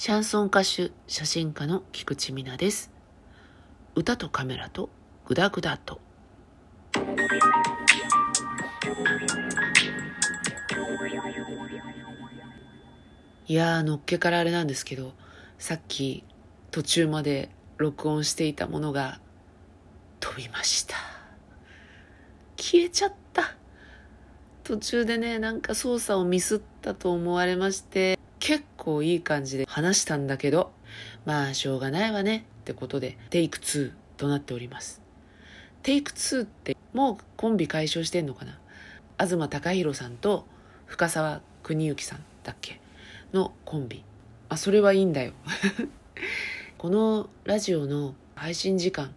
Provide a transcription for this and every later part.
シャンソン歌手、写真家の菊池美奈です。歌とカメラとグダグダと。いや、のっけからあれなんですけど、さっき途中まで録音していたものが飛びました。消えちゃった。途中でね、なんか操作をミスったと思われまして、構いい感じで話したんだけど、まあしょうがないわねってことで、テイク2となっております。テイク2ってもうコンビ解消してんのかな？東貴弘さんと深沢邦之さんだっけ？のコンビ。あ、それはいいんだよ。このラジオの配信時間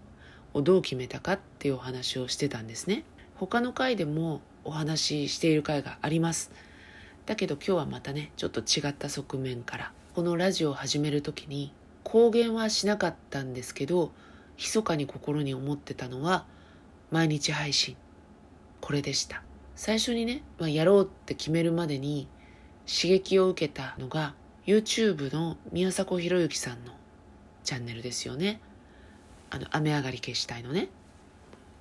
をどう決めたかっていうお話をしてたんですね。他の回でもお話ししている回があります。だけど今日はまたね、ちょっと違った側面から。このラジオを始める時に公言はしなかったんですけど、密かに心に思ってたのは毎日配信。これでした。最初にね、まあ、やろうって決めるまでに刺激を受けたのが YouTube の宮迫博之さんのチャンネルですよね。あの、雨上がり消したいのね。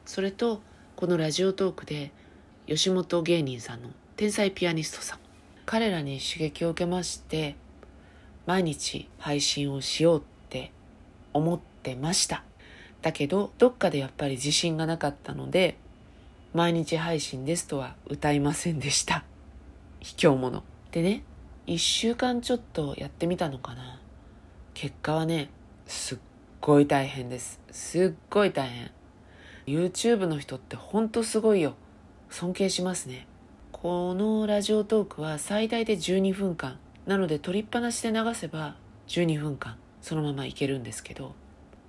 それと、このラジオトークで吉本芸人さんの天才ピアニストさん。彼らに刺激を受けまして、毎日配信をしようって思ってました。だけど、どっかでやっぱり自信がなかったので、毎日配信ですとは歌いませんでした。卑怯者。でね、一週間ちょっとやってみたのかな。結果はね、すっごい大変です。すっごい大変。YouTube の人ってほんとすごいよ。尊敬しますね。このラジオトークは最大で12分間。なので取りっぱなしで流せば12分間そのままいけるんですけど、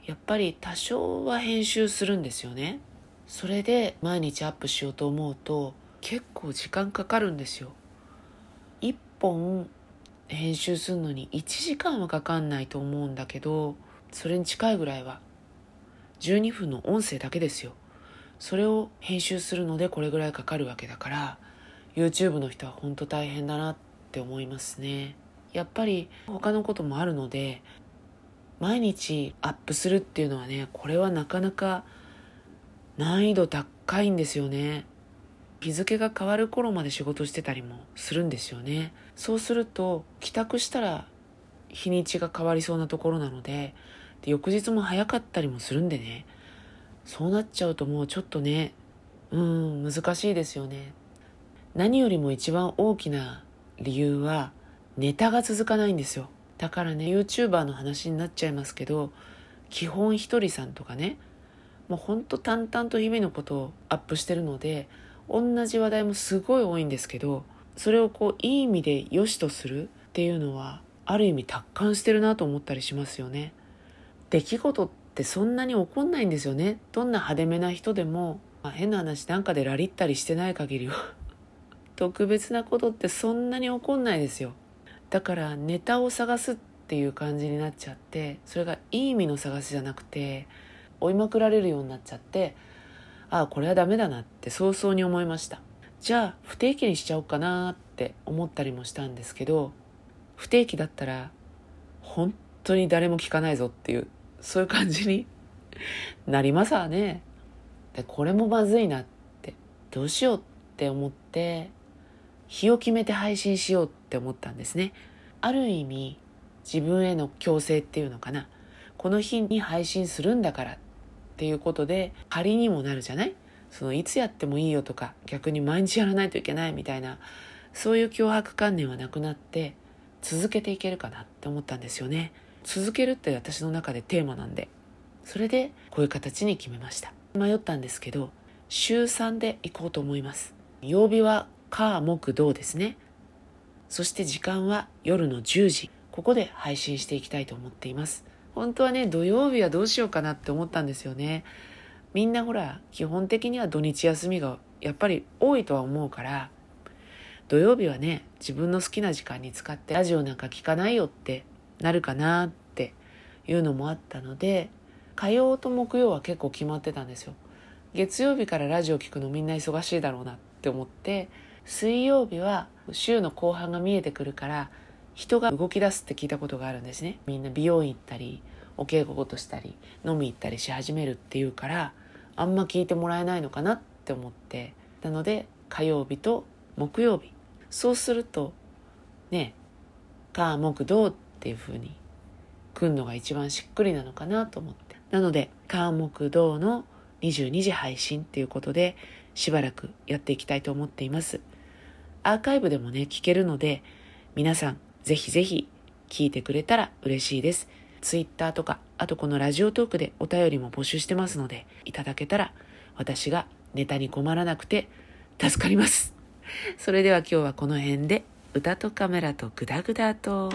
やっぱり多少は編集するんですよね。それで毎日アップしようと思うと結構時間かかるんですよ。1本編集するのに1時間はかかんないと思うんだけどそれに近いぐらいは12分の音声だけですよそれを編集するのでこれぐらいかかるわけだから YouTube の人は本当大変だなって思いますね。やっぱり他のこともあるので毎日アップするっていうのはねこれはなかなか難易度高いんですよね。日付が変わる頃まで仕事してたりもするんですよね。そうすると帰宅したら日にちが変わりそうなところなのでで翌日も早かったりもするんでね。そうなっちゃうともうちょっとねうん難しいですよね。何よりも一番大きな理由はネタが続かないんですよ。だからね YouTuber の話になっちゃいますけど基本ひとりさんとかねもうほんと淡々と日々のことをアップしてるので同じ話題もすごい多いんですけどそれをこういい意味で良しとするっていうのはある意味達観してるなと思ったりしますよね。出来事ってそんなに起こんないんですよね。どんな派手めな人でも、まあ、変な話なんかでラリったりしてない限りは特別なことってそんなに起こんないですよ。だからネタを探すっていう感じになっちゃってそれがいい意味の探しじゃなくて追いまくられるようになっちゃってああこれはダメだなって早々に思いました。じゃあ不定期にしちゃおうかなって思ったりもしたんですけど不定期だったら本当に誰も聞かないぞっていうそういう感じに なりますわね。でこれもまずいなってどうしようって思って日を決めて配信しようって思ったんですね。ある意味自分への強制っていうのかな。この日に配信するんだからっていうことで仮にもなるじゃない？そのいつやってもいいよとか逆に毎日やらないといけないみたいなそういう脅迫観念はなくなって続けていけるかなって思ったんですよね。続けるって私の中でテーマなんで。それでこういう形に決めました。迷ったんですけど週3で行こうと思います。曜日は火木土ですね。そして時間は夜の10時。ここで配信していきたいと思っています。本当はね土曜日はどうしようかなって思ったんですよね。みんなほら基本的には土日休みがやっぱり多いとは思うから土曜日はね自分の好きな時間に使ってラジオなんか聞かないよってなるかなっていうのもあったので火曜と木曜は結構決まってたんですよ。月曜日からラジオ聞くのみんな忙しいだろうなって思って水曜日は週の後半が見えてくるから人が動き出すって聞いたことがあるんですね。みんな美容院行ったりお稽古事したり飲み行ったりし始めるっていうからあんま聞いてもらえないのかなって思って。なので火曜日と木曜日。そうするとね火木土っていう風に来るのが一番しっくりなのかなと思って。なので火木土の22時配信っていうことでしばらくやっていきたいと思っています。アーカイブでもね聞けるので皆さんぜひぜひ聞いてくれたら嬉しいです Twitter とかあとこのラジオトークでお便りも募集してますのでいただけたら私がネタに困らなくて助かりますそれでは今日はこの辺で歌とカメラとグダグダと。